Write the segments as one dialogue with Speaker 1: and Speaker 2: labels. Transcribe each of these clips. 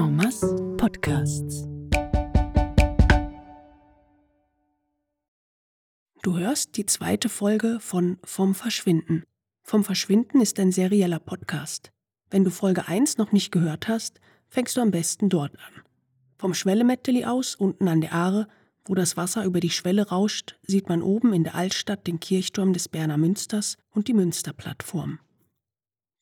Speaker 1: Masse Podcasts. Du hörst die zweite Folge von Vom Verschwinden. Vom Verschwinden ist ein serieller Podcast. Wenn du Folge 1 noch nicht gehört hast, fängst du am besten dort an. Vom Schwellemetteli aus, unten an der Aare, wo das Wasser über die Schwelle rauscht, sieht man oben in der Altstadt den Kirchturm des Berner Münsters und die Münsterplattform.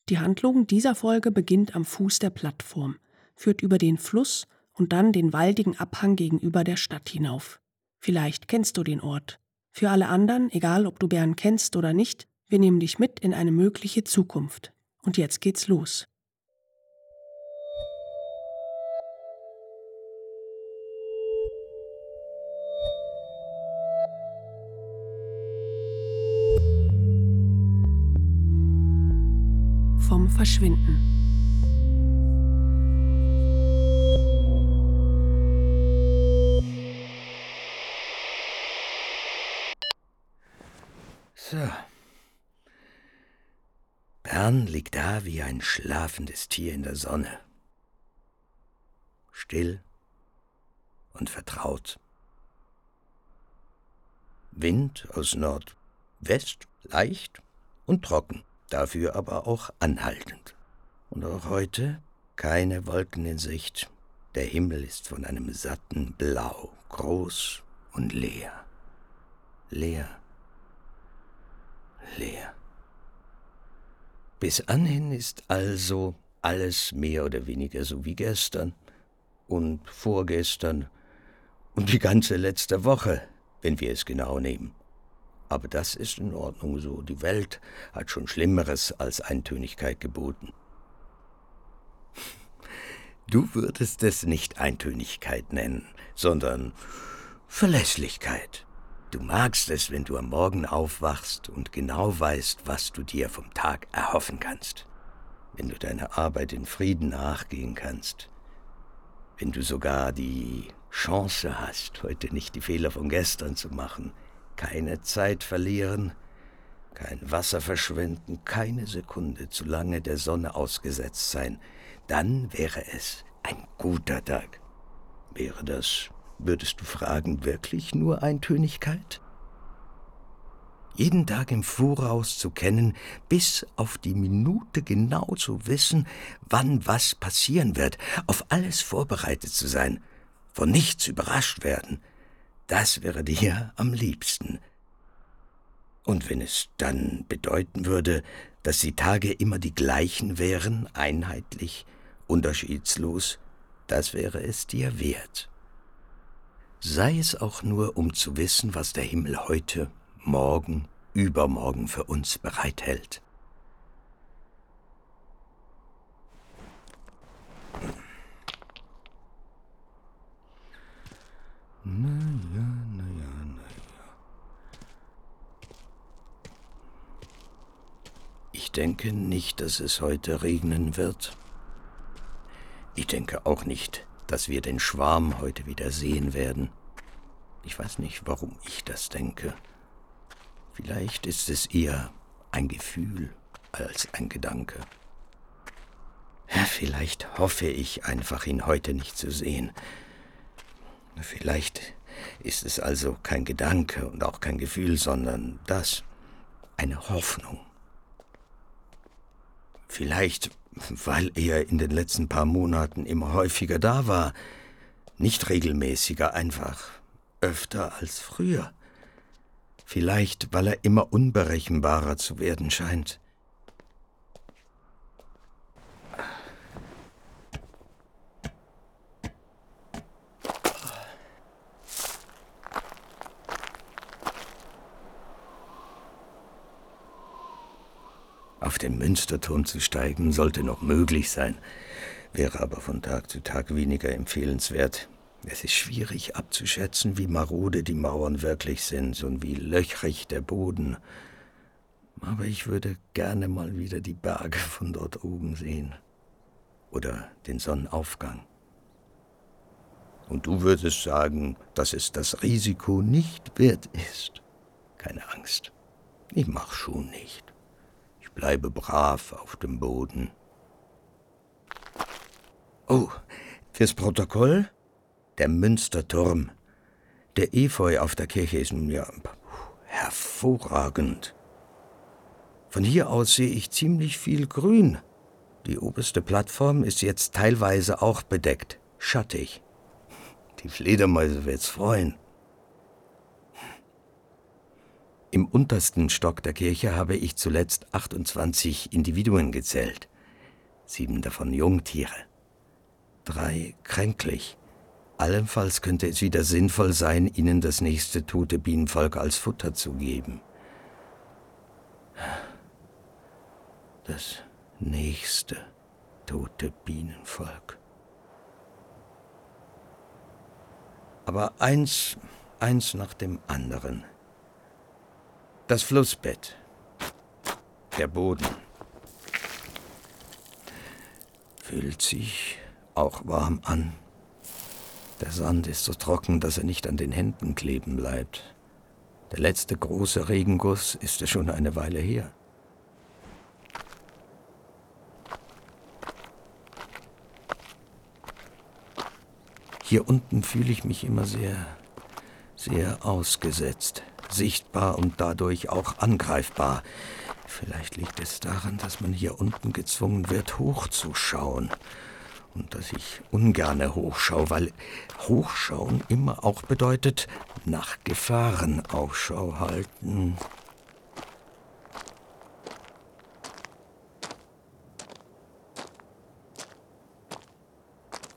Speaker 1: Die Handlung dieser Folge beginnt am Fuß der Plattform, führt über den Fluss und dann den waldigen Abhang gegenüber der Stadt hinauf. Vielleicht kennst du den Ort. Für alle anderen, egal ob du Bern kennst oder nicht, wir nehmen dich mit in eine mögliche Zukunft. Und jetzt geht's los. Vom Verschwinden.
Speaker 2: So. Bern liegt da wie ein schlafendes Tier in der Sonne. Still und vertraut. Wind aus Nordwest, leicht und trocken, dafür aber auch anhaltend. Und auch heute keine Wolken in Sicht. Der Himmel ist von einem satten Blau, groß und leer. Leer leer. Bis anhin ist also alles mehr oder weniger so wie gestern und vorgestern und die ganze letzte Woche, wenn wir es genau nehmen. Aber das ist in Ordnung so. Die Welt hat schon Schlimmeres als Eintönigkeit geboten. Du würdest es nicht Eintönigkeit nennen, sondern Verlässlichkeit. Du magst es, wenn du am Morgen aufwachst und genau weißt, was du dir vom Tag erhoffen kannst. Wenn du deiner Arbeit in Frieden nachgehen kannst. Wenn du sogar die Chance hast, heute nicht die Fehler von gestern zu machen. Keine Zeit verlieren, kein Wasser verschwenden, keine Sekunde zu lange der Sonne ausgesetzt sein. Dann wäre es ein guter Tag. Wäre das Würdest du fragen, wirklich nur Eintönigkeit? Jeden Tag im Voraus zu kennen, bis auf die Minute genau zu wissen, wann was passieren wird, auf alles vorbereitet zu sein, von nichts überrascht werden, das wäre dir am liebsten. Und wenn es dann bedeuten würde, dass die Tage immer die gleichen wären, einheitlich, unterschiedslos, das wäre es dir wert sei es auch nur, um zu wissen, was der Himmel heute, morgen, übermorgen für uns bereithält. Naja, naja, naja. Ich denke nicht, dass es heute regnen wird. Ich denke auch nicht, dass wir den Schwarm heute wieder sehen werden. Ich weiß nicht, warum ich das denke. Vielleicht ist es eher ein Gefühl als ein Gedanke. Vielleicht hoffe ich einfach, ihn heute nicht zu sehen. Vielleicht ist es also kein Gedanke und auch kein Gefühl, sondern das, eine Hoffnung. Vielleicht weil er in den letzten paar Monaten immer häufiger da war, nicht regelmäßiger, einfach öfter als früher. Vielleicht, weil er immer unberechenbarer zu werden scheint. Auf den Münsterturm zu steigen sollte noch möglich sein, wäre aber von Tag zu Tag weniger empfehlenswert. Es ist schwierig abzuschätzen, wie marode die Mauern wirklich sind und wie löchrig der Boden. Aber ich würde gerne mal wieder die Berge von dort oben sehen. Oder den Sonnenaufgang. Und du würdest sagen, dass es das Risiko nicht wert ist. Keine Angst. Ich mach schon nicht bleibe brav auf dem Boden. Oh, Fürs Protokoll der Münsterturm. Der Efeu auf der Kirche ist nun ja hervorragend. Von hier aus sehe ich ziemlich viel Grün. Die oberste Plattform ist jetzt teilweise auch bedeckt, schattig. Die Fledermäuse wird's freuen. Im untersten Stock der Kirche habe ich zuletzt 28 Individuen gezählt. Sieben davon Jungtiere. Drei kränklich. Allenfalls könnte es wieder sinnvoll sein, ihnen das nächste tote Bienenvolk als Futter zu geben. Das nächste tote Bienenvolk. Aber eins, eins nach dem anderen. Das Flussbett. Der Boden. Fühlt sich auch warm an. Der Sand ist so trocken, dass er nicht an den Händen kleben bleibt. Der letzte große Regenguss ist es schon eine Weile her. Hier unten fühle ich mich immer sehr, sehr ausgesetzt sichtbar und dadurch auch angreifbar. Vielleicht liegt es daran, dass man hier unten gezwungen wird, hochzuschauen. Und dass ich ungerne hochschaue, weil Hochschauen immer auch bedeutet, nach Gefahren Ausschau halten.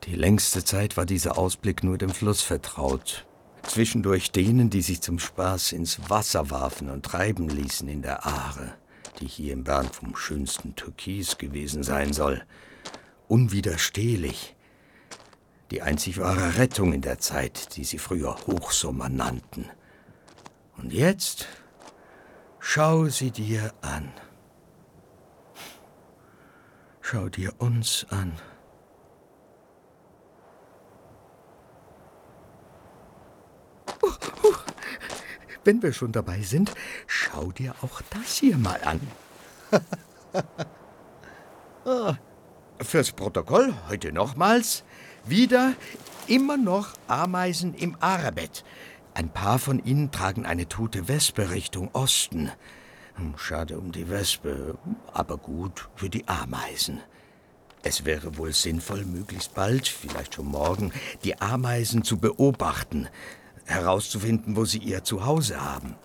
Speaker 2: Die längste Zeit war dieser Ausblick nur dem Fluss vertraut, Zwischendurch denen, die sich zum Spaß ins Wasser warfen und treiben ließen in der Aare, die hier im Bern vom schönsten Türkis gewesen sein soll. Unwiderstehlich. Die einzig wahre Rettung in der Zeit, die sie früher Hochsommer nannten. Und jetzt schau sie dir an. Schau dir uns an. Wenn wir schon dabei sind, schau dir auch das hier mal an. ah, fürs Protokoll heute nochmals. Wieder immer noch Ameisen im Arebett. Ein paar von ihnen tragen eine tote Wespe Richtung Osten. Hm, schade um die Wespe, aber gut für die Ameisen. Es wäre wohl sinnvoll, möglichst bald, vielleicht schon morgen, die Ameisen zu beobachten herauszufinden, wo sie ihr Zuhause haben.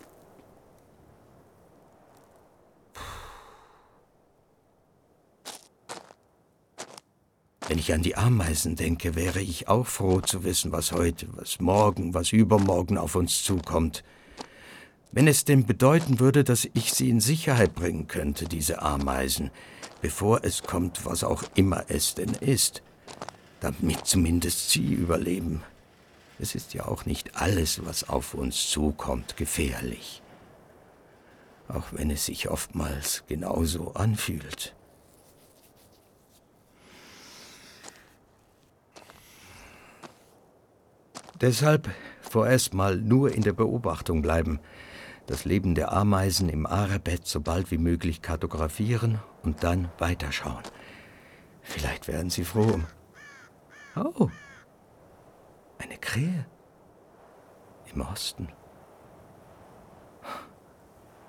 Speaker 2: Wenn ich an die Ameisen denke, wäre ich auch froh zu wissen, was heute, was morgen, was übermorgen auf uns zukommt. Wenn es denn bedeuten würde, dass ich sie in Sicherheit bringen könnte, diese Ameisen, bevor es kommt, was auch immer es denn ist, damit zumindest sie überleben. Es ist ja auch nicht alles, was auf uns zukommt, gefährlich. Auch wenn es sich oftmals genauso anfühlt. Deshalb vorerst mal nur in der Beobachtung bleiben, das Leben der Ameisen im Arebett so bald wie möglich kartografieren und dann weiterschauen. Vielleicht werden Sie froh. Oh, eine Krähe. Im Osten.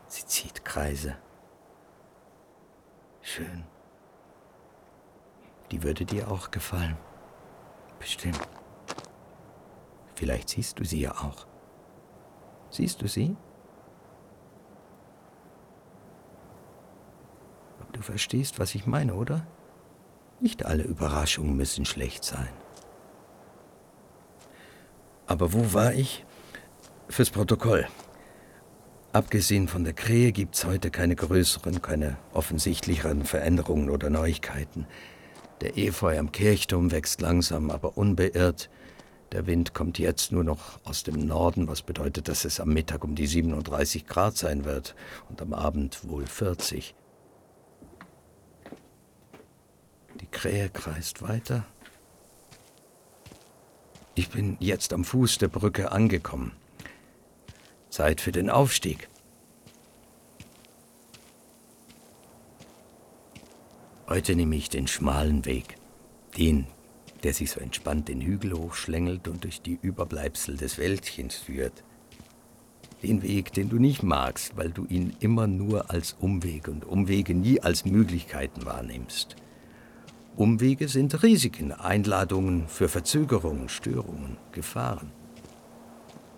Speaker 2: Sie zieht Kreise. Schön. Die würde dir auch gefallen. Bestimmt. Vielleicht siehst du sie ja auch. Siehst du sie? Du verstehst, was ich meine, oder? Nicht alle Überraschungen müssen schlecht sein. Aber wo war ich? Fürs Protokoll. Abgesehen von der Krähe gibt es heute keine größeren, keine offensichtlicheren Veränderungen oder Neuigkeiten. Der Efeu am Kirchturm wächst langsam, aber unbeirrt. Der Wind kommt jetzt nur noch aus dem Norden, was bedeutet, dass es am Mittag um die 37 Grad sein wird und am Abend wohl 40. Die Krähe kreist weiter ich bin jetzt am Fuß der Brücke angekommen. Zeit für den Aufstieg. Heute nehme ich den schmalen Weg. Den, der sich so entspannt den Hügel hochschlängelt und durch die Überbleibsel des Wäldchens führt. Den Weg, den du nicht magst, weil du ihn immer nur als Umweg und Umwege nie als Möglichkeiten wahrnimmst. Umwege sind Risiken, Einladungen für Verzögerungen, Störungen, Gefahren.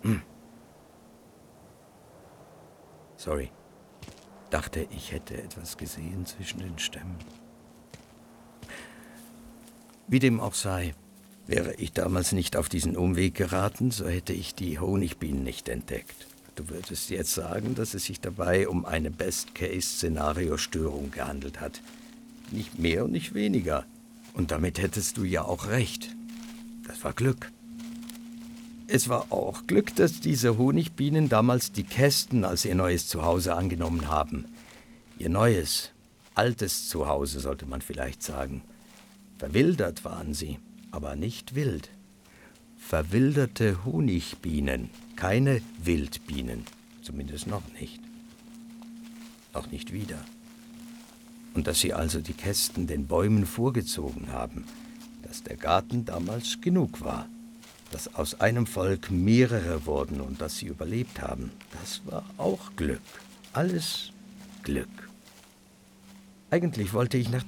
Speaker 2: Hm. Sorry. Dachte, ich hätte etwas gesehen zwischen den Stämmen. Wie dem auch sei, wäre ich damals nicht auf diesen Umweg geraten, so hätte ich die Honigbienen nicht entdeckt. Du würdest jetzt sagen, dass es sich dabei um eine Best-Case-Szenario-Störung gehandelt hat. Nicht mehr und nicht weniger. Und damit hättest du ja auch recht. Das war Glück. Es war auch Glück, dass diese Honigbienen damals die Kästen als ihr neues Zuhause angenommen haben. Ihr neues, altes Zuhause, sollte man vielleicht sagen. Verwildert waren sie, aber nicht wild. Verwilderte Honigbienen, keine Wildbienen, zumindest noch nicht. Noch nicht wieder. Und dass sie also die Kästen den Bäumen vorgezogen haben, dass der Garten damals genug war, dass aus einem Volk mehrere wurden und dass sie überlebt haben, das war auch Glück. Alles Glück. Eigentlich wollte ich nach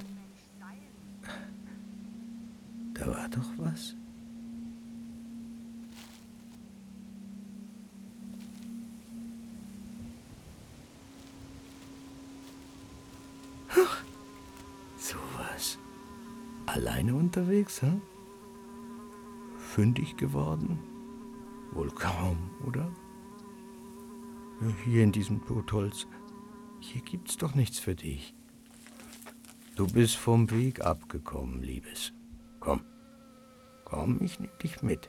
Speaker 2: da war doch was. So was. Alleine unterwegs, hm? Fündig geworden? Wohl kaum, oder? Hier in diesem Totholz. Hier gibt's doch nichts für dich. Du bist vom Weg abgekommen, Liebes. Komm, komm, ich nehm dich mit.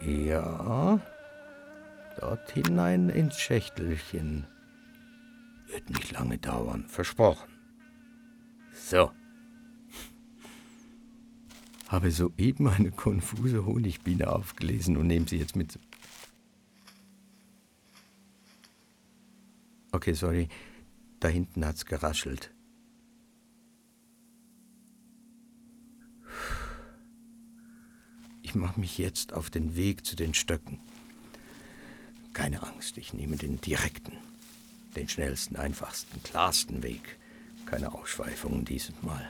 Speaker 2: Ja, dort hinein ins Schächtelchen. Wird nicht lange dauern, versprochen. So. Habe soeben eine konfuse Honigbiene aufgelesen und nehme sie jetzt mit. Okay, sorry. Da hinten hat's geraschelt. Ich mache mich jetzt auf den Weg zu den Stöcken. Keine Angst, ich nehme den direkten, den schnellsten, einfachsten, klarsten Weg. Keine Ausschweifungen dieses Mal.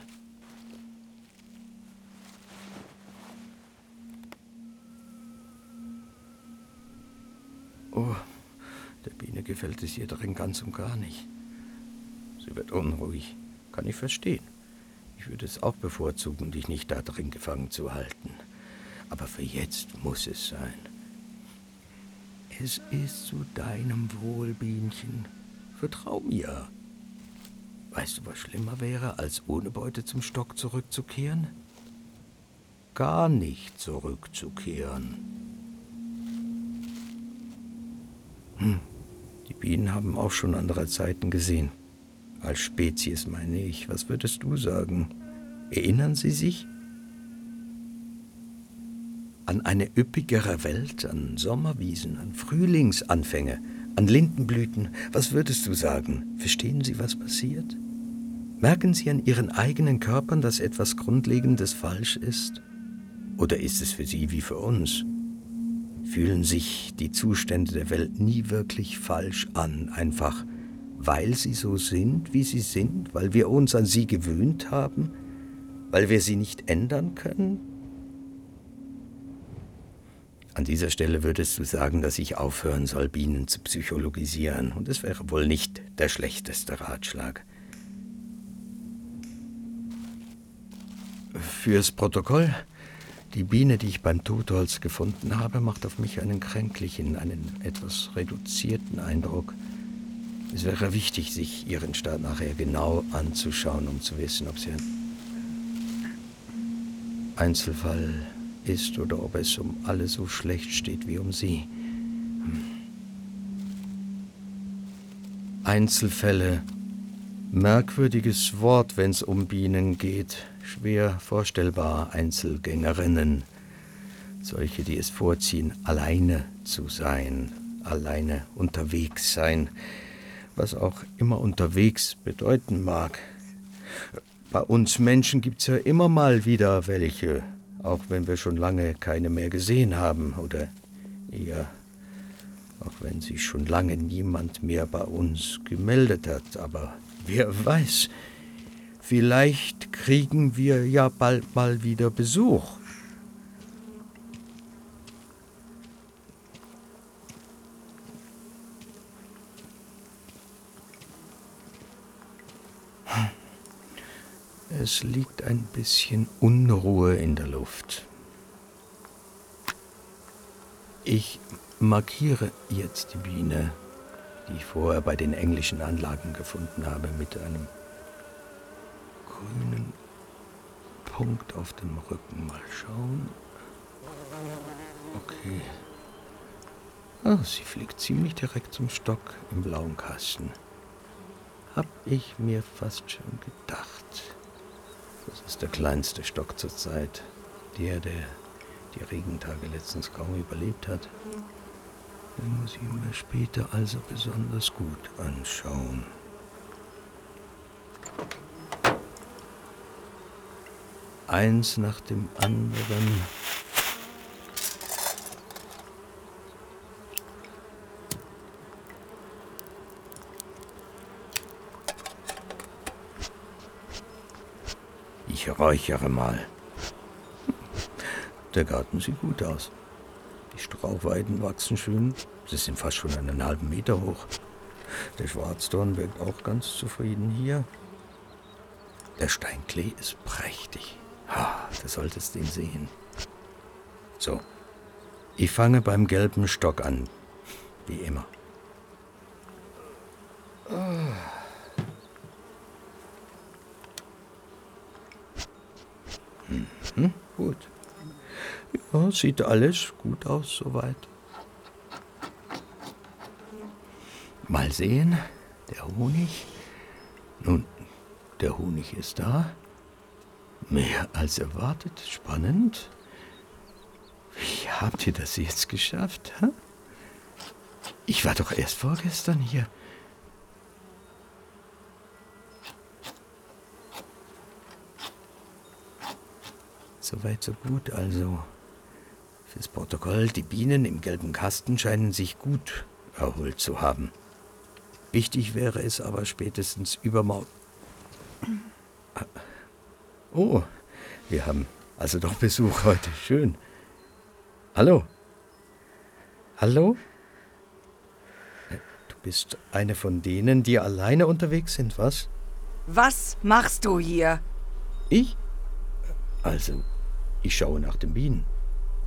Speaker 2: Oh, der Biene gefällt es hier drin ganz und gar nicht. Sie wird unruhig. Kann ich verstehen. Ich würde es auch bevorzugen, dich nicht da drin gefangen zu halten. Aber für jetzt muss es sein. Es ist zu deinem Wohl, Bienchen. Vertrau mir. Weißt du, was schlimmer wäre, als ohne Beute zum Stock zurückzukehren? Gar nicht zurückzukehren. Hm, die Bienen haben auch schon andere Zeiten gesehen. Als Spezies meine ich. Was würdest du sagen? Erinnern sie sich? an eine üppigere Welt, an Sommerwiesen, an Frühlingsanfänge, an Lindenblüten. Was würdest du sagen? Verstehen Sie, was passiert? Merken Sie an Ihren eigenen Körpern, dass etwas Grundlegendes falsch ist? Oder ist es für Sie wie für uns? Fühlen sich die Zustände der Welt nie wirklich falsch an, einfach weil sie so sind, wie sie sind, weil wir uns an sie gewöhnt haben, weil wir sie nicht ändern können? An dieser Stelle würdest du sagen, dass ich aufhören soll, Bienen zu psychologisieren, und es wäre wohl nicht der schlechteste Ratschlag. Fürs Protokoll, die Biene, die ich beim Totholz gefunden habe, macht auf mich einen kränklichen, einen etwas reduzierten Eindruck. Es wäre wichtig, sich ihren Staat nachher genau anzuschauen, um zu wissen, ob sie ein Einzelfall ist oder ob es um alle so schlecht steht wie um sie. Einzelfälle. Merkwürdiges Wort, wenn es um Bienen geht. Schwer vorstellbar, Einzelgängerinnen. Solche, die es vorziehen, alleine zu sein, alleine unterwegs sein, was auch immer unterwegs bedeuten mag. Bei uns Menschen gibt es ja immer mal wieder welche, Auch wenn wir schon lange keine mehr gesehen haben, oder eher, auch wenn sich schon lange niemand mehr bei uns gemeldet hat. Aber wer weiß, vielleicht kriegen wir ja bald mal wieder Besuch. Es liegt ein bisschen Unruhe in der Luft. Ich markiere jetzt die Biene, die ich vorher bei den englischen Anlagen gefunden habe, mit einem grünen Punkt auf dem Rücken. Mal schauen. Okay. Ah, sie fliegt ziemlich direkt zum Stock im blauen Kasten. Hab ich mir fast schon gedacht. Das ist der kleinste Stock zur Zeit. Der, der die Regentage letztens kaum überlebt hat. Den muss ich mir später also besonders gut anschauen. Eins nach dem anderen Ich räuchere mal. Der Garten sieht gut aus. Die Strauchweiden wachsen schön. Sie sind fast schon einen halben Meter hoch. Der Schwarzdorn wirkt auch ganz zufrieden hier. Der Steinklee ist prächtig. Ha, du solltest ihn sehen. So, ich fange beim gelben Stock an. Wie immer. Oh. Mhm, gut. Ja, sieht alles gut aus soweit. Mal sehen, der Honig. Nun, der Honig ist da. Mehr als erwartet. Spannend. Wie habt ihr das jetzt geschafft? Hä? Ich war doch erst vorgestern hier. Soweit, so gut. Also, fürs Protokoll, die Bienen im gelben Kasten scheinen sich gut erholt zu haben. Wichtig wäre es aber spätestens übermorgen. Oh, wir haben also doch Besuch heute. Schön. Hallo? Hallo? Du bist eine von denen, die alleine unterwegs sind, was?
Speaker 3: Was machst du hier?
Speaker 2: Ich? Also, ich schaue nach den Bienen.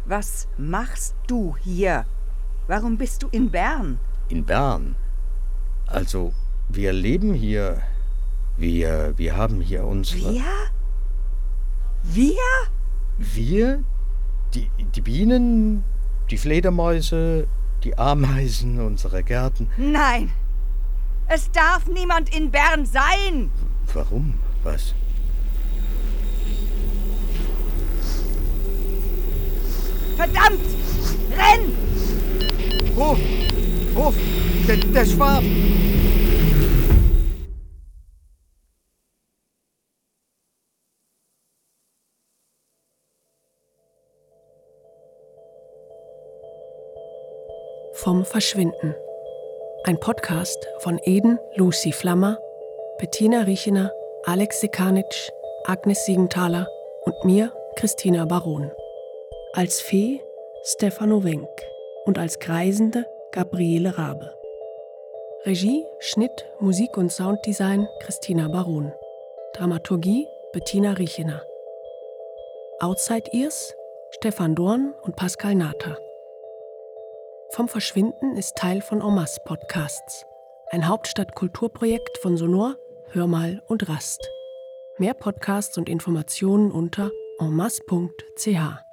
Speaker 3: Was machst du hier? Warum bist du in Bern?
Speaker 2: In Bern? Also, wir leben hier. Wir, wir haben hier unsere.
Speaker 3: Wir? Wir?
Speaker 2: Wir? Die, die Bienen, die Fledermäuse, die Ameisen, unsere Gärten.
Speaker 3: Nein! Es darf niemand in Bern sein!
Speaker 2: Warum? Was?
Speaker 3: Verdammt! Renn!
Speaker 2: Ruf! Ruf! Der, der Schwab!
Speaker 1: Vom Verschwinden. Ein Podcast von Eden Lucy Flammer, Bettina Riechener, Alex Sekanitsch, Agnes Siegenthaler und mir, Christina Baron. Als Fee Stefano Wenk und als Kreisende Gabriele Rabe. Regie, Schnitt, Musik und Sounddesign Christina Baron. Dramaturgie Bettina Riechener. Outside Ears Stefan Dorn und Pascal Nata. Vom Verschwinden ist Teil von Omas Podcasts, ein Hauptstadtkulturprojekt von Sonor, Hörmal und Rast. Mehr Podcasts und Informationen unter omas.ch.